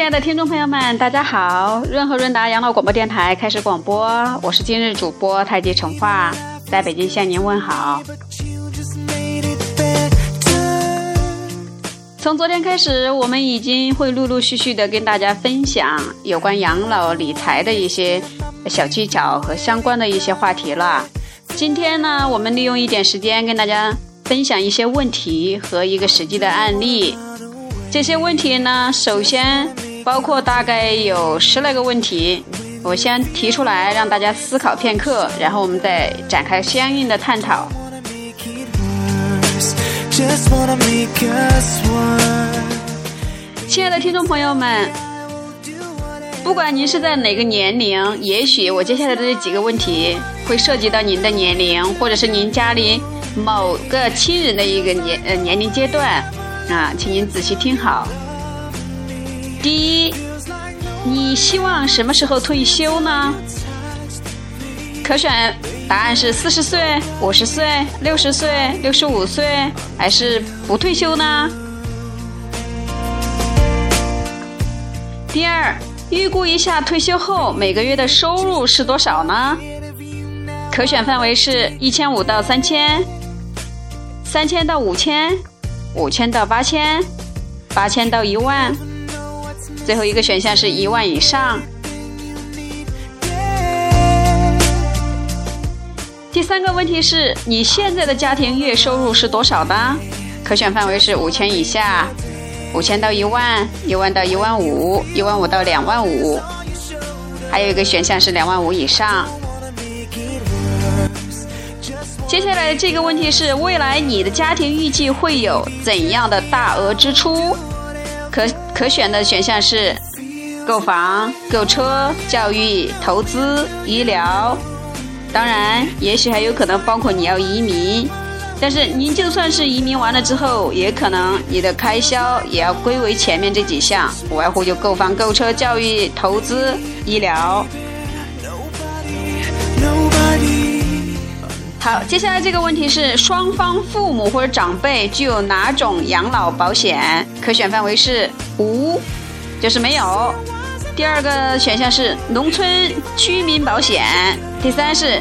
亲爱的听众朋友们，大家好！润和润达养老广播电台开始广播，我是今日主播太极成化，在北京向您问好。从昨天开始，我们已经会陆陆续续的跟大家分享有关养老理财的一些小技巧和相关的一些话题了。今天呢，我们利用一点时间跟大家分享一些问题和一个实际的案例。这些问题呢，首先包括大概有十来个问题，我先提出来让大家思考片刻，然后我们再展开相应的探讨。亲爱的听众朋友们，不管您是在哪个年龄，也许我接下来的这几个问题会涉及到您的年龄，或者是您家里某个亲人的一个年呃年龄阶段。啊，请您仔细听好。第一，你希望什么时候退休呢？可选答案是四十岁、五十岁、六十岁、六十五岁，还是不退休呢？第二，预估一下退休后每个月的收入是多少呢？可选范围是一千五到三千，三千到五千。五千到八千，八千到一万，最后一个选项是一万以上。第三个问题是你现在的家庭月收入是多少呢？可选范围是五千以下，五千到一万，一万到一万五，一万五到两万五，还有一个选项是两万五以上。接下来这个问题是：未来你的家庭预计会有怎样的大额支出？可可选的选项是购房、购车、教育、投资、医疗。当然，也许还有可能包括你要移民。但是您就算是移民完了之后，也可能你的开销也要归为前面这几项，无外乎就购房、购车、教育、投资、医疗。好，接下来这个问题是双方父母或者长辈具有哪种养老保险？可选范围是无，就是没有。第二个选项是农村居民保险，第三是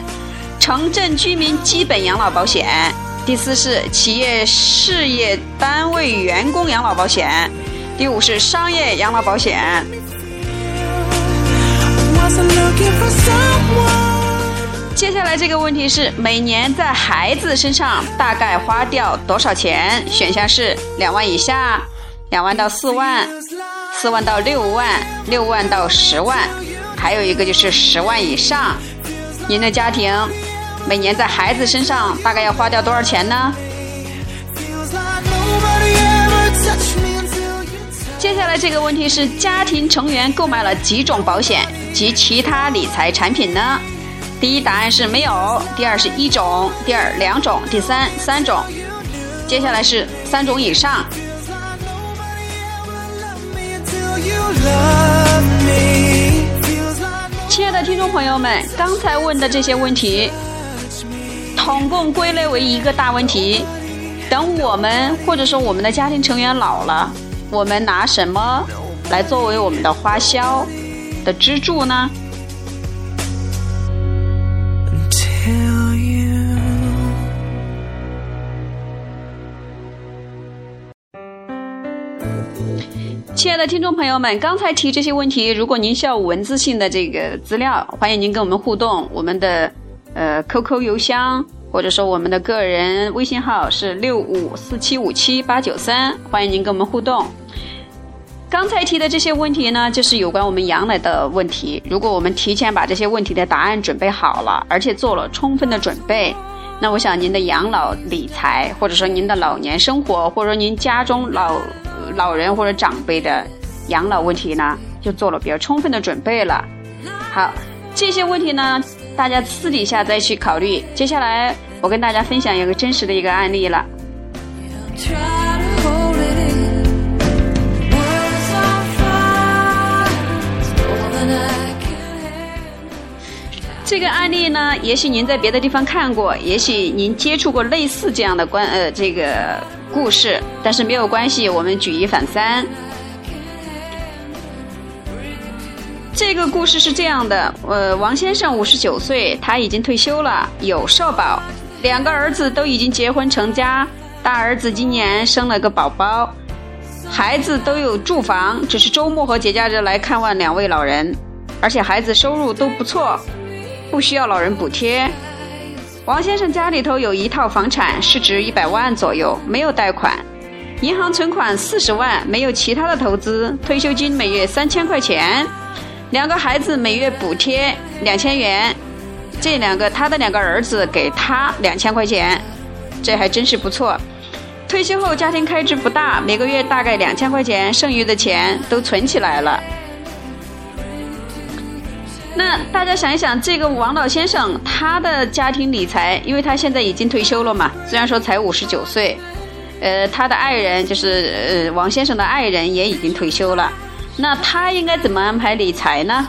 城镇居民基本养老保险，第四是企业事业单位员工养老保险，第五是商业养老保险。接下来这个问题是每年在孩子身上大概花掉多少钱？选项是两万以下，两万到四万，四万到六万，六万到十万，还有一个就是十万以上。您的家庭每年在孩子身上大概要花掉多少钱呢？接下来这个问题是家庭成员购买了几种保险及其他理财产品呢？第一答案是没有，第二是一种，第二两种，第三三种，接下来是三种以上。亲爱的听众朋友们，刚才问的这些问题，统共归类为一个大问题。等我们或者说我们的家庭成员老了，我们拿什么来作为我们的花销的支柱呢？亲爱的听众朋友们，刚才提这些问题，如果您需要文字性的这个资料，欢迎您跟我们互动。我们的呃 QQ 邮箱或者说我们的个人微信号是六五四七五七八九三，欢迎您跟我们互动。刚才提的这些问题呢，就是有关我们养老的问题。如果我们提前把这些问题的答案准备好了，而且做了充分的准备，那我想您的养老理财，或者说您的老年生活，或者说您家中老老人或者长辈的养老问题呢，就做了比较充分的准备了。好，这些问题呢，大家私底下再去考虑。接下来我跟大家分享一个真实的一个案例了。这个案例呢，也许您在别的地方看过，也许您接触过类似这样的关呃这个故事，但是没有关系，我们举一反三。这个故事是这样的：呃，王先生五十九岁，他已经退休了，有社保，两个儿子都已经结婚成家，大儿子今年生了个宝宝，孩子都有住房，只是周末和节假日来看望两位老人，而且孩子收入都不错，不需要老人补贴。王先生家里头有一套房产，市值一百万左右，没有贷款，银行存款四十万，没有其他的投资，退休金每月三千块钱，两个孩子每月补贴两千元，这两个他的两个儿子给他两千块钱，这还真是不错。退休后家庭开支不大，每个月大概两千块钱，剩余的钱都存起来了。那大家想一想，这个王老先生他的家庭理财，因为他现在已经退休了嘛，虽然说才五十九岁，呃，他的爱人就是呃王先生的爱人也已经退休了，那他应该怎么安排理财呢？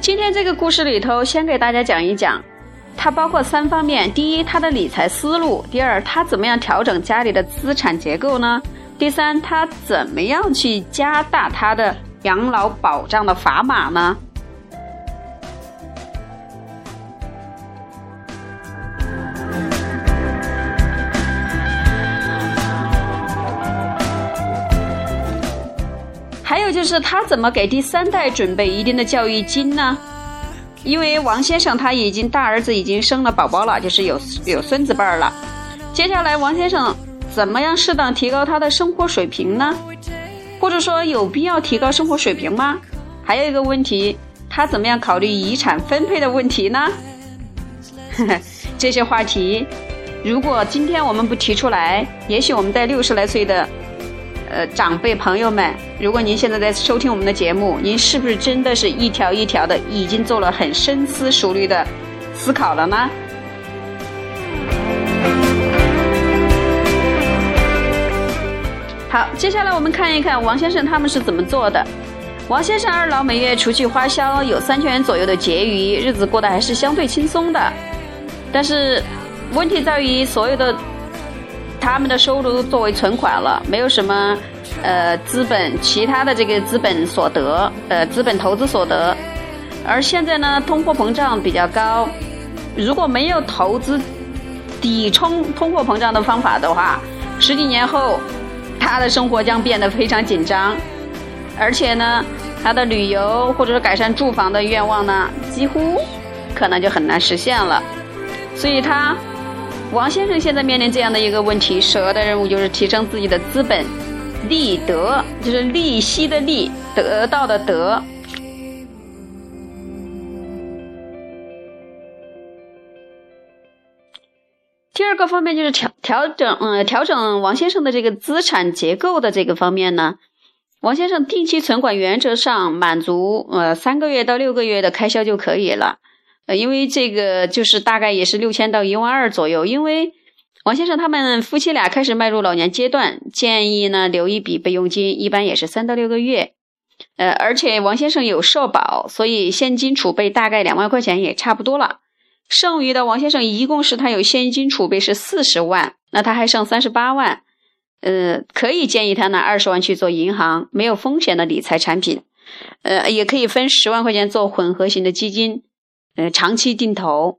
今天这个故事里头，先给大家讲一讲。它包括三方面：第一，他的理财思路；第二，他怎么样调整家里的资产结构呢？第三，他怎么样去加大他的养老保障的砝码呢？还有就是他怎么给第三代准备一定的教育金呢？因为王先生他已经大儿子已经生了宝宝了，就是有有孙子辈儿了。接下来王先生怎么样适当提高他的生活水平呢？或者说有必要提高生活水平吗？还有一个问题，他怎么样考虑遗产分配的问题呢？这些话题，如果今天我们不提出来，也许我们在六十来岁的。呃，长辈朋友们，如果您现在在收听我们的节目，您是不是真的是一条一条的已经做了很深思熟虑的思考了呢？好，接下来我们看一看王先生他们是怎么做的。王先生二老每月除去花销有三千元左右的结余，日子过得还是相对轻松的。但是问题在于所有的。他们的收入都作为存款了，没有什么，呃，资本其他的这个资本所得，呃，资本投资所得。而现在呢，通货膨胀比较高，如果没有投资抵冲通货膨胀的方法的话，十几年后，他的生活将变得非常紧张，而且呢，他的旅游或者是改善住房的愿望呢，几乎可能就很难实现了，所以他。王先生现在面临这样的一个问题，首要的任务就是提升自己的资本利得，就是利息的利，得到的得。第二个方面就是调调整，嗯，调整王先生的这个资产结构的这个方面呢，王先生定期存款原则上满足呃三个月到六个月的开销就可以了。呃，因为这个就是大概也是六千到一万二左右。因为王先生他们夫妻俩开始迈入老年阶段，建议呢留一笔备用金，一般也是三到六个月。呃，而且王先生有社保，所以现金储备大概两万块钱也差不多了。剩余的王先生一共是他有现金储备是四十万，那他还剩三十八万。呃，可以建议他拿二十万去做银行没有风险的理财产品，呃，也可以分十万块钱做混合型的基金。呃，长期定投，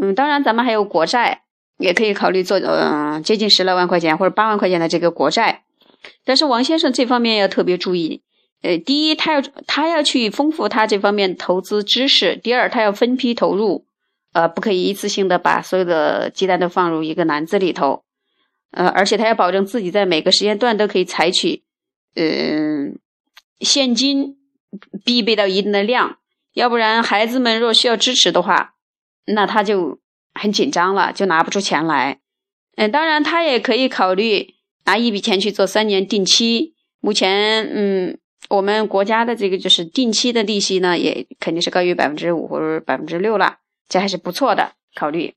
嗯，当然咱们还有国债，也可以考虑做，嗯，接近十来万块钱或者八万块钱的这个国债。但是王先生这方面要特别注意，呃，第一，他要他要去丰富他这方面投资知识；第二，他要分批投入，呃，不可以一次性的把所有的鸡蛋都放入一个篮子里头，呃，而且他要保证自己在每个时间段都可以采取，嗯，现金必备到一定的量。要不然，孩子们若需要支持的话，那他就很紧张了，就拿不出钱来。嗯，当然，他也可以考虑拿一笔钱去做三年定期。目前，嗯，我们国家的这个就是定期的利息呢，也肯定是高于百分之五或者百分之六了，这还是不错的考虑。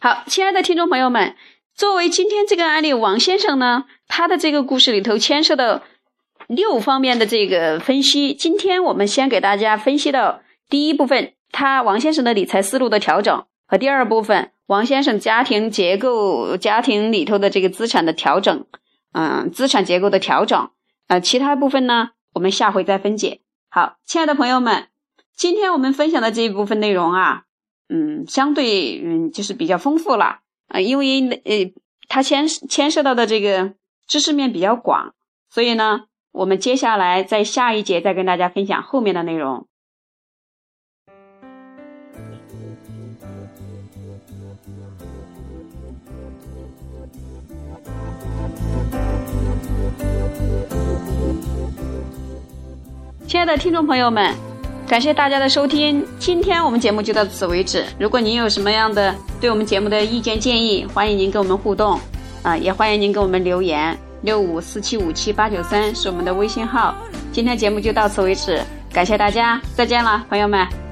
好，亲爱的听众朋友们，作为今天这个案例，王先生呢，他的这个故事里头牵涉的。六方面的这个分析，今天我们先给大家分析到第一部分，他王先生的理财思路的调整。和第二部分王先生家庭结构、家庭里头的这个资产的调整，嗯，资产结构的调整，呃，其他部分呢，我们下回再分解。好，亲爱的朋友们，今天我们分享的这一部分内容啊，嗯，相对嗯就是比较丰富了啊，因为呃它牵牵涉到的这个知识面比较广，所以呢，我们接下来在下一节再跟大家分享后面的内容。亲爱的听众朋友们，感谢大家的收听，今天我们节目就到此为止。如果您有什么样的对我们节目的意见建议，欢迎您跟我们互动，啊，也欢迎您给我们留言。六五四七五七八九三是我们的微信号。今天节目就到此为止，感谢大家，再见了，朋友们。